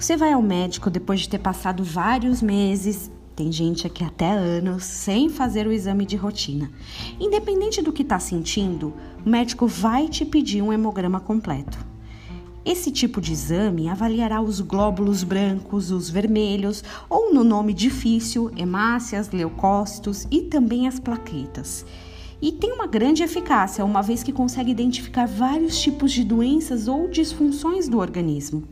Você vai ao médico depois de ter passado vários meses, tem gente aqui até anos, sem fazer o exame de rotina. Independente do que está sentindo, o médico vai te pedir um hemograma completo. Esse tipo de exame avaliará os glóbulos brancos, os vermelhos, ou no nome difícil, hemácias, leucócitos e também as plaquetas. E tem uma grande eficácia, uma vez que consegue identificar vários tipos de doenças ou disfunções do organismo.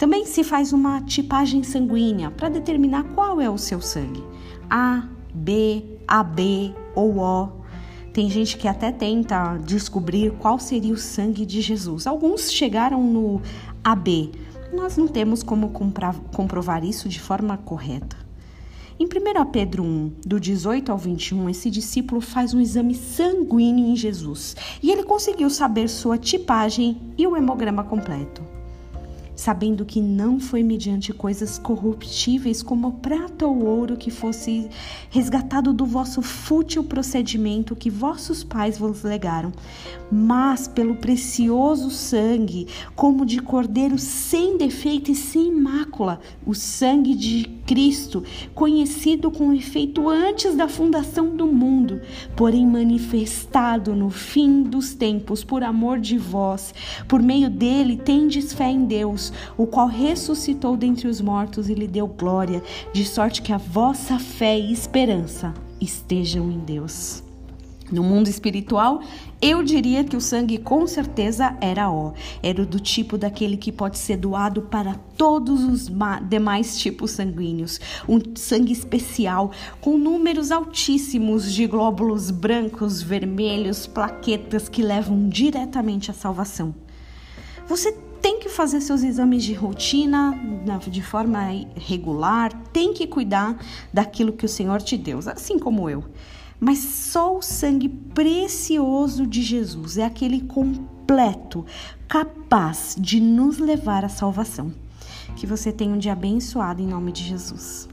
Também se faz uma tipagem sanguínea para determinar qual é o seu sangue: A, B, AB ou O. Tem gente que até tenta descobrir qual seria o sangue de Jesus. Alguns chegaram no AB. Nós não temos como comprovar isso de forma correta. Em 1 Pedro 1, do 18 ao 21, esse discípulo faz um exame sanguíneo em Jesus e ele conseguiu saber sua tipagem e o hemograma completo sabendo que não foi mediante coisas corruptíveis como prata ou ouro que fosse resgatado do vosso fútil procedimento que vossos pais vos legaram, mas pelo precioso sangue, como de cordeiro sem defeito e sem mácula, o sangue de Cristo, conhecido com efeito antes da fundação do mundo, porém manifestado no fim dos tempos por amor de vós, por meio dele tendes fé em Deus o qual ressuscitou dentre os mortos e lhe deu glória, de sorte que a vossa fé e esperança estejam em Deus. No mundo espiritual, eu diria que o sangue com certeza era O. Era do tipo daquele que pode ser doado para todos os demais tipos sanguíneos. Um sangue especial com números altíssimos de glóbulos brancos, vermelhos, plaquetas que levam diretamente à salvação. Você tem que fazer seus exames de rotina de forma regular, tem que cuidar daquilo que o Senhor te deu, assim como eu. Mas só o sangue precioso de Jesus é aquele completo, capaz de nos levar à salvação. Que você tenha um dia abençoado em nome de Jesus.